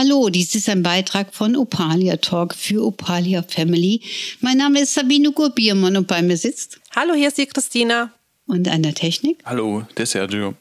Hallo, dies ist ein Beitrag von Opalia Talk für Opalia Family. Mein Name ist Sabine Gurbiermann und bei mir sitzt. Hallo, hier ist die Christina. Und an der Technik. Hallo, der Sergio.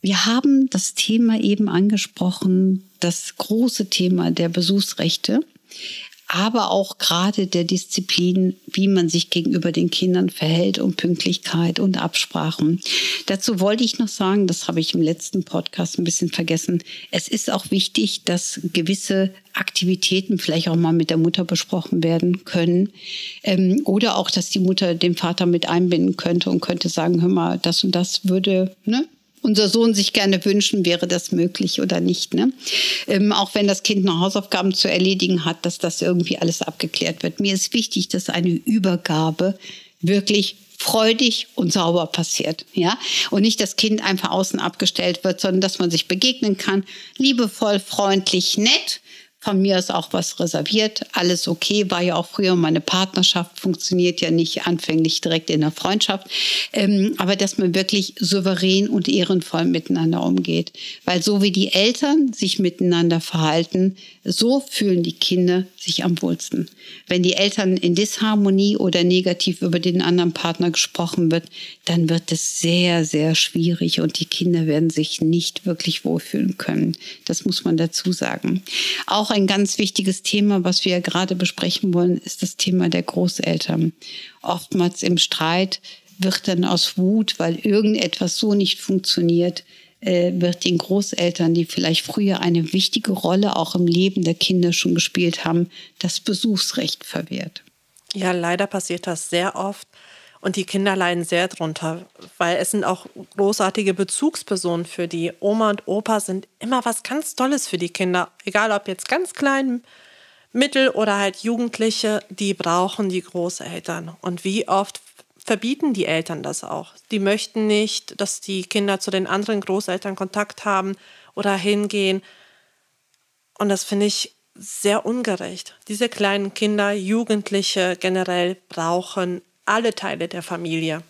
Wir haben das Thema eben angesprochen, das große Thema der Besuchsrechte aber auch gerade der Disziplin, wie man sich gegenüber den Kindern verhält und Pünktlichkeit und Absprachen. Dazu wollte ich noch sagen, das habe ich im letzten Podcast ein bisschen vergessen. Es ist auch wichtig, dass gewisse Aktivitäten vielleicht auch mal mit der Mutter besprochen werden können. Ähm, oder auch, dass die Mutter den Vater mit einbinden könnte und könnte sagen, hör mal, das und das würde, ne, unser Sohn sich gerne wünschen, wäre das möglich oder nicht. Ne? Ähm, auch wenn das Kind noch Hausaufgaben zu erledigen hat, dass das irgendwie alles abgeklärt wird. Mir ist wichtig, dass eine Übergabe wirklich freudig und sauber passiert, ja, und nicht das Kind einfach außen abgestellt wird, sondern dass man sich begegnen kann, liebevoll, freundlich, nett von mir ist auch was reserviert, alles okay, war ja auch früher meine Partnerschaft, funktioniert ja nicht anfänglich direkt in der Freundschaft, ähm, aber dass man wirklich souverän und ehrenvoll miteinander umgeht. Weil so wie die Eltern sich miteinander verhalten, so fühlen die Kinder sich am wohlsten. Wenn die Eltern in Disharmonie oder negativ über den anderen Partner gesprochen wird, dann wird es sehr, sehr schwierig und die Kinder werden sich nicht wirklich wohlfühlen können. Das muss man dazu sagen. Auch ein ganz wichtiges Thema, was wir gerade besprechen wollen, ist das Thema der Großeltern. Oftmals im Streit wird dann aus Wut, weil irgendetwas so nicht funktioniert, äh, wird den Großeltern, die vielleicht früher eine wichtige Rolle auch im Leben der Kinder schon gespielt haben, das Besuchsrecht verwehrt. Ja, leider passiert das sehr oft. Und die Kinder leiden sehr drunter, weil es sind auch großartige Bezugspersonen für die. Oma und Opa sind immer was ganz Tolles für die Kinder. Egal ob jetzt ganz klein, mittel oder halt Jugendliche, die brauchen die Großeltern. Und wie oft verbieten die Eltern das auch. Die möchten nicht, dass die Kinder zu den anderen Großeltern Kontakt haben oder hingehen. Und das finde ich sehr ungerecht. Diese kleinen Kinder, Jugendliche generell brauchen alle Teile der Familie.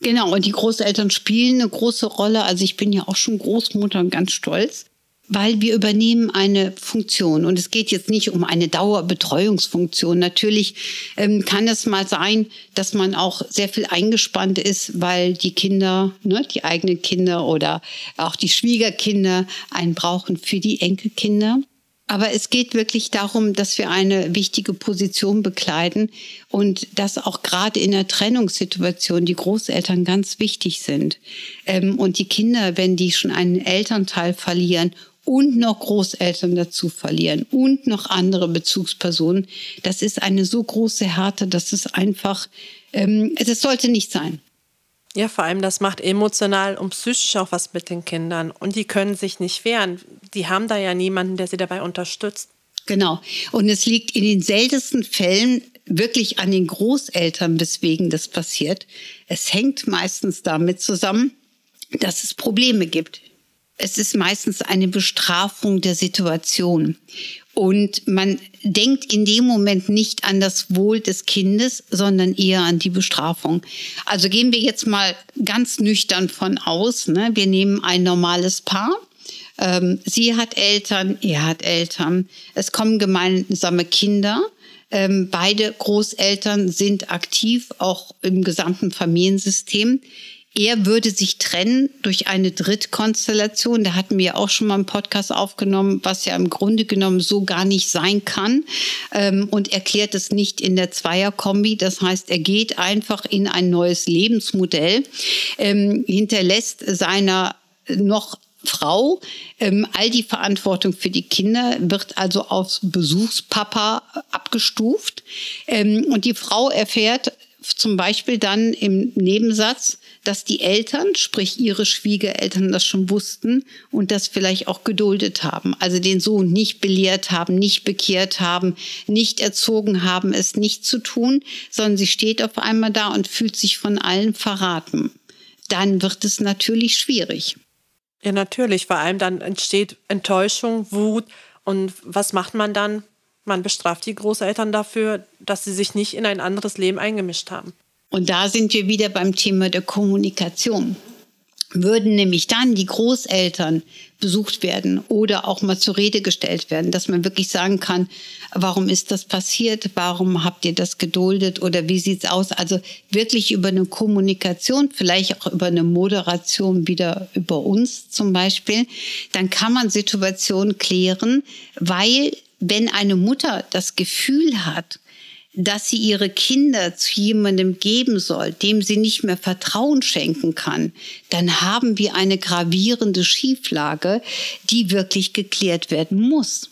Genau, und die Großeltern spielen eine große Rolle. Also ich bin ja auch schon Großmutter und ganz stolz weil wir übernehmen eine Funktion. Und es geht jetzt nicht um eine Dauerbetreuungsfunktion. Natürlich ähm, kann es mal sein, dass man auch sehr viel eingespannt ist, weil die Kinder, ne, die eigenen Kinder oder auch die Schwiegerkinder einen brauchen für die Enkelkinder. Aber es geht wirklich darum, dass wir eine wichtige Position bekleiden und dass auch gerade in der Trennungssituation die Großeltern ganz wichtig sind. Ähm, und die Kinder, wenn die schon einen Elternteil verlieren und noch Großeltern dazu verlieren und noch andere Bezugspersonen. Das ist eine so große Härte, dass es einfach, ähm, das sollte nicht sein. Ja, vor allem das macht emotional und psychisch auch was mit den Kindern. Und die können sich nicht wehren. Die haben da ja niemanden, der sie dabei unterstützt. Genau. Und es liegt in den seltensten Fällen wirklich an den Großeltern, weswegen das passiert. Es hängt meistens damit zusammen, dass es Probleme gibt es ist meistens eine Bestrafung der Situation. Und man denkt in dem Moment nicht an das Wohl des Kindes, sondern eher an die Bestrafung. Also gehen wir jetzt mal ganz nüchtern von aus. Ne? Wir nehmen ein normales Paar. Ähm, sie hat Eltern, er hat Eltern. Es kommen gemeinsame Kinder. Ähm, beide Großeltern sind aktiv, auch im gesamten Familiensystem. Er würde sich trennen durch eine Drittkonstellation. Da hatten wir auch schon mal einen Podcast aufgenommen, was ja im Grunde genommen so gar nicht sein kann. Ähm, und erklärt es nicht in der Zweierkombi. Das heißt, er geht einfach in ein neues Lebensmodell, ähm, hinterlässt seiner noch Frau ähm, all die Verantwortung für die Kinder, wird also aufs Besuchspapa abgestuft. Ähm, und die Frau erfährt zum Beispiel dann im Nebensatz, dass die Eltern, sprich ihre Schwiegereltern, das schon wussten und das vielleicht auch geduldet haben. Also den Sohn nicht belehrt haben, nicht bekehrt haben, nicht erzogen haben, es nicht zu tun, sondern sie steht auf einmal da und fühlt sich von allen verraten. dann wird es natürlich schwierig. Ja, natürlich. Vor allem dann entsteht Enttäuschung, Wut. Und was macht man dann? Man bestraft die Großeltern dafür, dass sie sich nicht in ein anderes Leben eingemischt haben. Und da sind wir wieder beim Thema der Kommunikation würden nämlich dann die Großeltern besucht werden oder auch mal zur Rede gestellt werden, dass man wirklich sagen kann, warum ist das passiert, warum habt ihr das geduldet oder wie sieht's aus? Also wirklich über eine Kommunikation, vielleicht auch über eine Moderation wieder über uns zum Beispiel, dann kann man Situationen klären, weil wenn eine Mutter das Gefühl hat, dass sie ihre Kinder zu jemandem geben soll, dem sie nicht mehr Vertrauen schenken kann, dann haben wir eine gravierende Schieflage, die wirklich geklärt werden muss.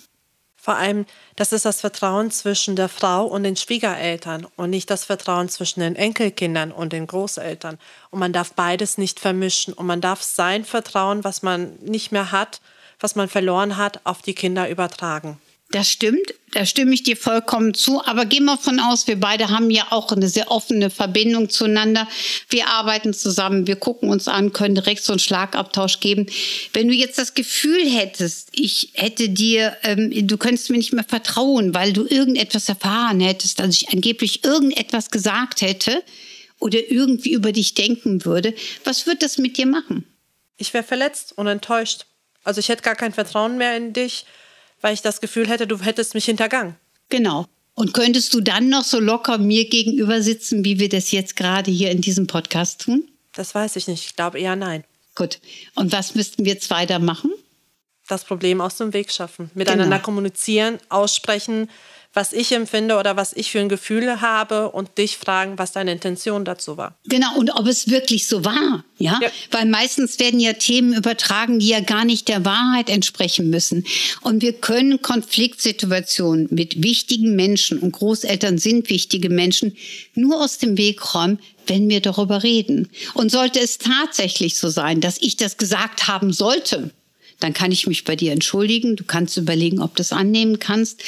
Vor allem, das ist das Vertrauen zwischen der Frau und den Schwiegereltern und nicht das Vertrauen zwischen den Enkelkindern und den Großeltern. Und man darf beides nicht vermischen und man darf sein Vertrauen, was man nicht mehr hat, was man verloren hat, auf die Kinder übertragen. Das stimmt, da stimme ich dir vollkommen zu. Aber gehen wir von aus, wir beide haben ja auch eine sehr offene Verbindung zueinander. Wir arbeiten zusammen, wir gucken uns an, können direkt so einen Schlagabtausch geben. Wenn du jetzt das Gefühl hättest, ich hätte dir, ähm, du könntest mir nicht mehr vertrauen, weil du irgendetwas erfahren hättest, dass ich angeblich irgendetwas gesagt hätte oder irgendwie über dich denken würde, was wird das mit dir machen? Ich wäre verletzt und enttäuscht. Also ich hätte gar kein Vertrauen mehr in dich weil ich das Gefühl hätte, du hättest mich hintergangen. Genau. Und könntest du dann noch so locker mir gegenüber sitzen, wie wir das jetzt gerade hier in diesem Podcast tun? Das weiß ich nicht. Ich glaube eher nein. Gut. Und was müssten wir jetzt weiter machen? Das Problem aus dem Weg schaffen. Miteinander genau. kommunizieren, aussprechen, was ich empfinde oder was ich für ein Gefühl habe und dich fragen, was deine Intention dazu war. Genau, und ob es wirklich so war. Ja? ja? Weil meistens werden ja Themen übertragen, die ja gar nicht der Wahrheit entsprechen müssen. Und wir können Konfliktsituationen mit wichtigen Menschen und Großeltern sind wichtige Menschen nur aus dem Weg räumen, wenn wir darüber reden. Und sollte es tatsächlich so sein, dass ich das gesagt haben sollte, dann kann ich mich bei dir entschuldigen. Du kannst überlegen, ob du es annehmen kannst.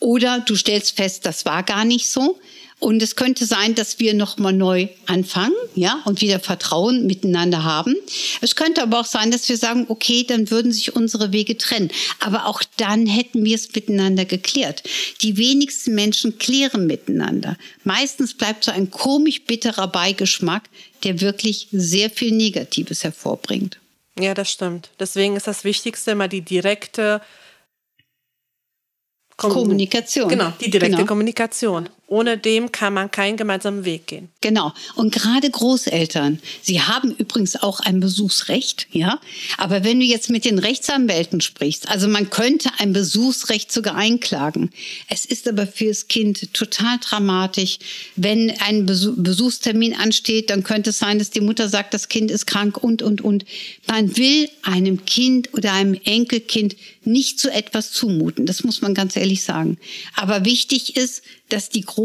Oder du stellst fest, das war gar nicht so. Und es könnte sein, dass wir nochmal neu anfangen, ja, und wieder Vertrauen miteinander haben. Es könnte aber auch sein, dass wir sagen, okay, dann würden sich unsere Wege trennen. Aber auch dann hätten wir es miteinander geklärt. Die wenigsten Menschen klären miteinander. Meistens bleibt so ein komisch bitterer Beigeschmack, der wirklich sehr viel Negatives hervorbringt. Ja, das stimmt. Deswegen ist das Wichtigste immer die direkte Kommunikation. Genau, die direkte genau. Kommunikation. Ohne dem kann man keinen gemeinsamen Weg gehen. Genau. Und gerade Großeltern, sie haben übrigens auch ein Besuchsrecht, ja. Aber wenn du jetzt mit den Rechtsanwälten sprichst, also man könnte ein Besuchsrecht sogar einklagen. Es ist aber fürs Kind total dramatisch. Wenn ein Besuchstermin ansteht, dann könnte es sein, dass die Mutter sagt, das Kind ist krank und, und, und. Man will einem Kind oder einem Enkelkind nicht so etwas zumuten. Das muss man ganz ehrlich sagen. Aber wichtig ist, dass die Großeltern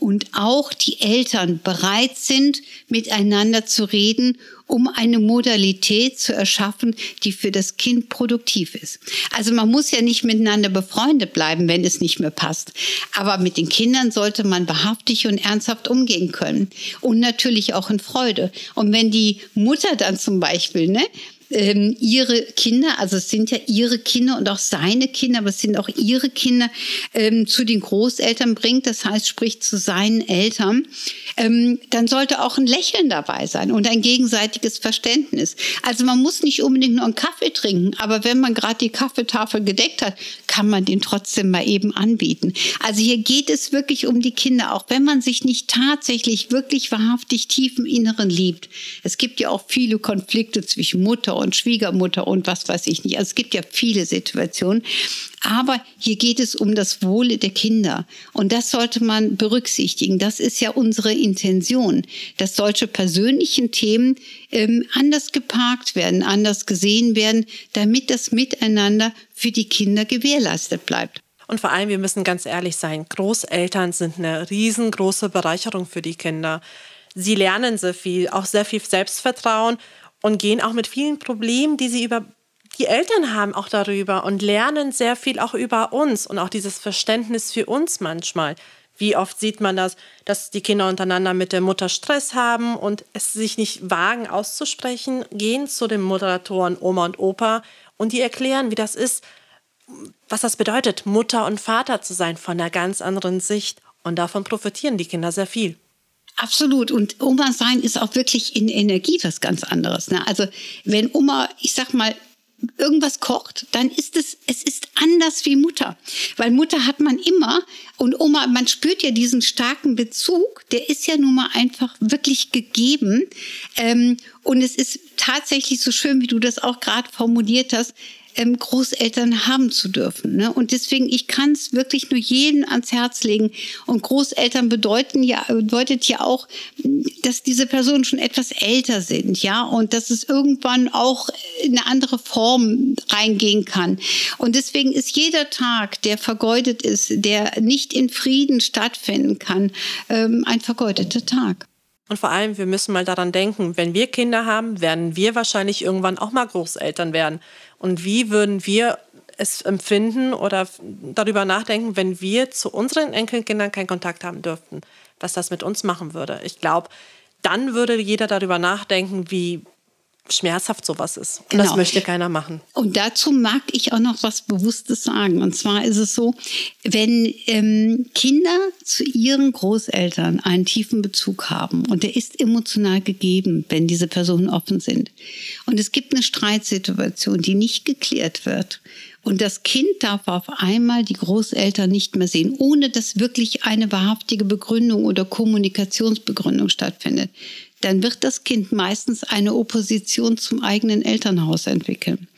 und auch die Eltern bereit sind, miteinander zu reden, um eine Modalität zu erschaffen, die für das Kind produktiv ist. Also man muss ja nicht miteinander befreundet bleiben, wenn es nicht mehr passt. Aber mit den Kindern sollte man wahrhaftig und ernsthaft umgehen können. Und natürlich auch in Freude. Und wenn die Mutter dann zum Beispiel, ne, ähm, ihre Kinder, also es sind ja ihre Kinder und auch seine Kinder, aber es sind auch ihre Kinder, ähm, zu den Großeltern bringt, das heißt, spricht zu seinen Eltern, ähm, dann sollte auch ein Lächeln dabei sein und ein gegenseitiges Verständnis. Also man muss nicht unbedingt nur einen Kaffee trinken, aber wenn man gerade die Kaffeetafel gedeckt hat, kann man den trotzdem mal eben anbieten. Also hier geht es wirklich um die Kinder, auch wenn man sich nicht tatsächlich wirklich wahrhaftig tief im Inneren liebt. Es gibt ja auch viele Konflikte zwischen Mutter und Schwiegermutter und was weiß ich nicht. Also es gibt ja viele Situationen. Aber hier geht es um das Wohle der Kinder. Und das sollte man berücksichtigen. Das ist ja unsere Intention, dass solche persönlichen Themen ähm, anders geparkt werden, anders gesehen werden, damit das Miteinander für die Kinder gewährleistet bleibt. Und vor allem, wir müssen ganz ehrlich sein, Großeltern sind eine riesengroße Bereicherung für die Kinder. Sie lernen sehr viel, auch sehr viel Selbstvertrauen und gehen auch mit vielen Problemen, die sie über die Eltern haben, auch darüber und lernen sehr viel auch über uns und auch dieses Verständnis für uns manchmal. Wie oft sieht man das, dass die Kinder untereinander mit der Mutter Stress haben und es sich nicht wagen auszusprechen, gehen zu den Moderatoren Oma und Opa und die erklären, wie das ist, was das bedeutet, Mutter und Vater zu sein von einer ganz anderen Sicht. Und davon profitieren die Kinder sehr viel. Absolut. Und Oma sein ist auch wirklich in Energie was ganz anderes. Ne? Also wenn Oma, ich sag mal, irgendwas kocht, dann ist es, es ist anders wie Mutter. Weil Mutter hat man immer und Oma, man spürt ja diesen starken Bezug, der ist ja nun mal einfach wirklich gegeben. Ähm, und es ist tatsächlich so schön, wie du das auch gerade formuliert hast, ähm, Großeltern haben zu dürfen. Ne? Und deswegen, ich kann es wirklich nur jedem ans Herz legen. Und Großeltern bedeuten ja, bedeutet ja auch, dass diese Personen schon etwas älter sind, ja, und dass es irgendwann auch in eine andere Form reingehen kann. Und deswegen ist jeder Tag, der vergeudet ist, der nicht in Frieden stattfinden kann, ähm, ein vergeudeter Tag. Und vor allem, wir müssen mal daran denken, wenn wir Kinder haben, werden wir wahrscheinlich irgendwann auch mal Großeltern werden. Und wie würden wir es empfinden oder darüber nachdenken, wenn wir zu unseren Enkelkindern keinen Kontakt haben dürften, was das mit uns machen würde? Ich glaube, dann würde jeder darüber nachdenken, wie schmerzhaft sowas ist. Und genau. das möchte keiner machen. Und dazu mag ich auch noch was Bewusstes sagen. Und zwar ist es so, wenn ähm, Kinder zu ihren Großeltern einen tiefen Bezug haben und der ist emotional gegeben, wenn diese Personen offen sind. Und es gibt eine Streitsituation, die nicht geklärt wird. Und das Kind darf auf einmal die Großeltern nicht mehr sehen, ohne dass wirklich eine wahrhaftige Begründung oder Kommunikationsbegründung stattfindet dann wird das Kind meistens eine Opposition zum eigenen Elternhaus entwickeln.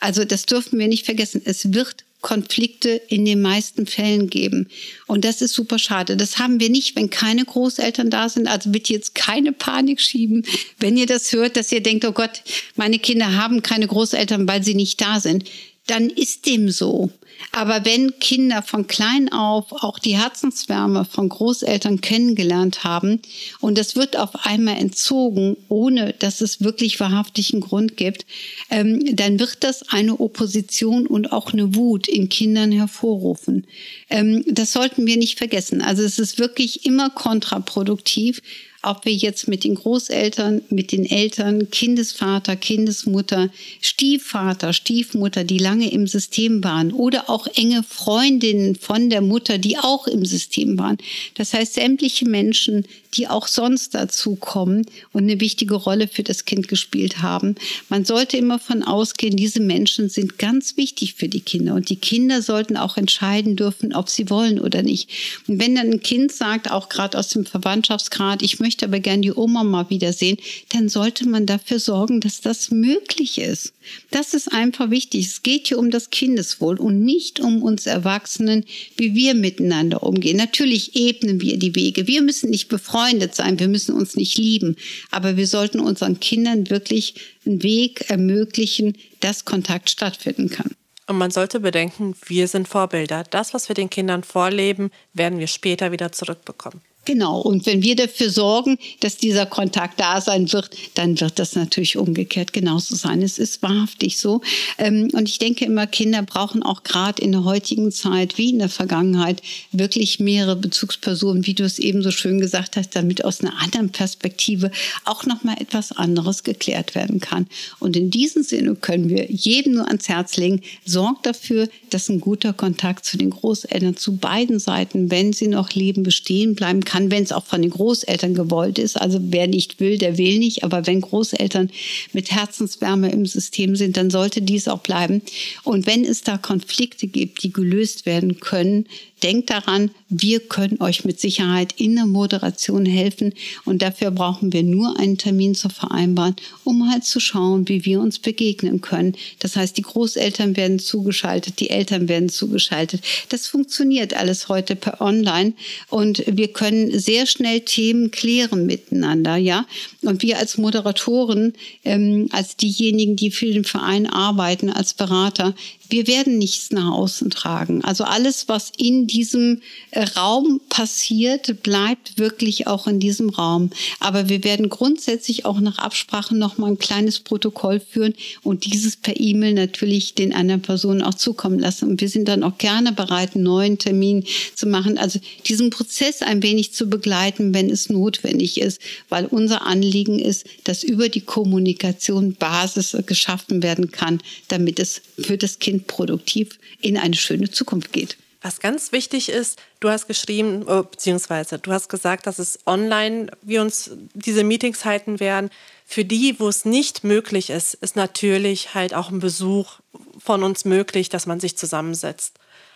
Also das dürfen wir nicht vergessen. Es wird Konflikte in den meisten Fällen geben. Und das ist super schade. Das haben wir nicht, wenn keine Großeltern da sind. Also bitte jetzt keine Panik schieben, wenn ihr das hört, dass ihr denkt, oh Gott, meine Kinder haben keine Großeltern, weil sie nicht da sind. Dann ist dem so. Aber wenn Kinder von klein auf auch die Herzenswärme von Großeltern kennengelernt haben und das wird auf einmal entzogen, ohne dass es wirklich wahrhaftig einen Grund gibt, ähm, dann wird das eine Opposition und auch eine Wut in Kindern hervorrufen. Ähm, das sollten wir nicht vergessen. Also es ist wirklich immer kontraproduktiv ob wir jetzt mit den Großeltern, mit den Eltern, Kindesvater, Kindesmutter, Stiefvater, Stiefmutter, die lange im System waren oder auch enge Freundinnen von der Mutter, die auch im System waren. Das heißt, sämtliche Menschen, die auch sonst dazu kommen und eine wichtige Rolle für das Kind gespielt haben. Man sollte immer von ausgehen, diese Menschen sind ganz wichtig für die Kinder und die Kinder sollten auch entscheiden dürfen, ob sie wollen oder nicht. Und wenn dann ein Kind sagt, auch gerade aus dem Verwandtschaftsgrad, ich möchte aber gern die Oma mal wiedersehen, dann sollte man dafür sorgen, dass das möglich ist. Das ist einfach wichtig. Es geht hier um das Kindeswohl und nicht um uns Erwachsenen, wie wir miteinander umgehen. Natürlich ebnen wir die Wege. Wir müssen nicht befreundet sein, wir müssen uns nicht lieben, aber wir sollten unseren Kindern wirklich einen Weg ermöglichen, dass Kontakt stattfinden kann. Und man sollte bedenken, wir sind Vorbilder. Das, was wir den Kindern vorleben, werden wir später wieder zurückbekommen. Genau. Und wenn wir dafür sorgen, dass dieser Kontakt da sein wird, dann wird das natürlich umgekehrt genauso sein. Es ist wahrhaftig so. Ähm, und ich denke immer, Kinder brauchen auch gerade in der heutigen Zeit wie in der Vergangenheit wirklich mehrere Bezugspersonen, wie du es eben so schön gesagt hast, damit aus einer anderen Perspektive auch nochmal etwas anderes geklärt werden kann. Und in diesem Sinne können wir jedem nur ans Herz legen, sorgt dafür, dass ein guter Kontakt zu den Großeltern zu beiden Seiten, wenn sie noch leben, bestehen bleiben kann kann, wenn es auch von den Großeltern gewollt ist. Also wer nicht will, der will nicht. Aber wenn Großeltern mit Herzenswärme im System sind, dann sollte dies auch bleiben. Und wenn es da Konflikte gibt, die gelöst werden können, denkt daran, wir können euch mit Sicherheit in der Moderation helfen und dafür brauchen wir nur einen Termin zu vereinbaren, um halt zu schauen, wie wir uns begegnen können. Das heißt, die Großeltern werden zugeschaltet, die Eltern werden zugeschaltet. Das funktioniert alles heute per Online und wir können sehr schnell Themen klären miteinander, ja. Und wir als Moderatoren, ähm, als diejenigen, die für den Verein arbeiten, als Berater, wir werden nichts nach außen tragen. Also alles, was in diesem äh, Raum passiert, bleibt wirklich auch in diesem Raum. Aber wir werden grundsätzlich auch nach Absprache noch mal ein kleines Protokoll führen und dieses per E-Mail natürlich den anderen Personen auch zukommen lassen. Und wir sind dann auch gerne bereit, einen neuen Termin zu machen. Also diesen Prozess ein wenig zu begleiten, wenn es notwendig ist, weil unser Anliegen ist, dass über die Kommunikation Basis geschaffen werden kann, damit es für das Kind produktiv in eine schöne Zukunft geht. Was ganz wichtig ist, du hast geschrieben, äh, beziehungsweise du hast gesagt, dass es online wir uns diese Meetings halten werden. Für die, wo es nicht möglich ist, ist natürlich halt auch ein Besuch von uns möglich, dass man sich zusammensetzt.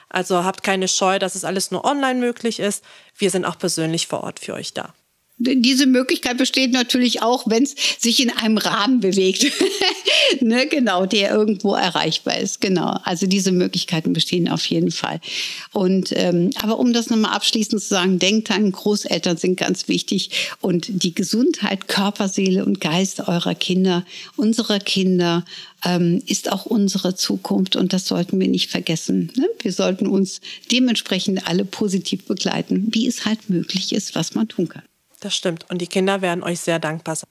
Also habt keine Scheu, dass es alles nur online möglich ist. Wir sind auch persönlich vor Ort für euch da. Diese Möglichkeit besteht natürlich auch, wenn es sich in einem Rahmen bewegt. ne, genau, der irgendwo erreichbar ist. Genau. Also diese Möglichkeiten bestehen auf jeden Fall. Und ähm, aber um das nochmal abschließend zu sagen, denkt an Großeltern sind ganz wichtig und die Gesundheit, Körper, Seele und Geist eurer Kinder, unserer Kinder ähm, ist auch unsere Zukunft und das sollten wir nicht vergessen. Ne? Wir sollten uns dementsprechend alle positiv begleiten, wie es halt möglich ist, was man tun kann. Das stimmt. Und die Kinder werden euch sehr dankbar sein.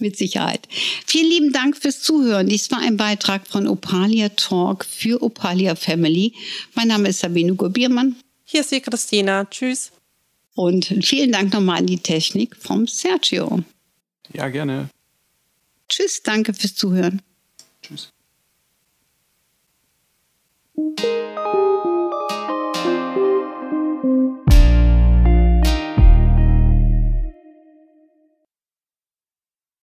Mit Sicherheit. Vielen lieben Dank fürs Zuhören. Dies war ein Beitrag von Opalia Talk für Opalia Family. Mein Name ist Sabine Gurbiermann. Hier ist die Christina. Tschüss. Und vielen Dank nochmal an die Technik vom Sergio. Ja, gerne. Tschüss, danke fürs Zuhören. Tschüss.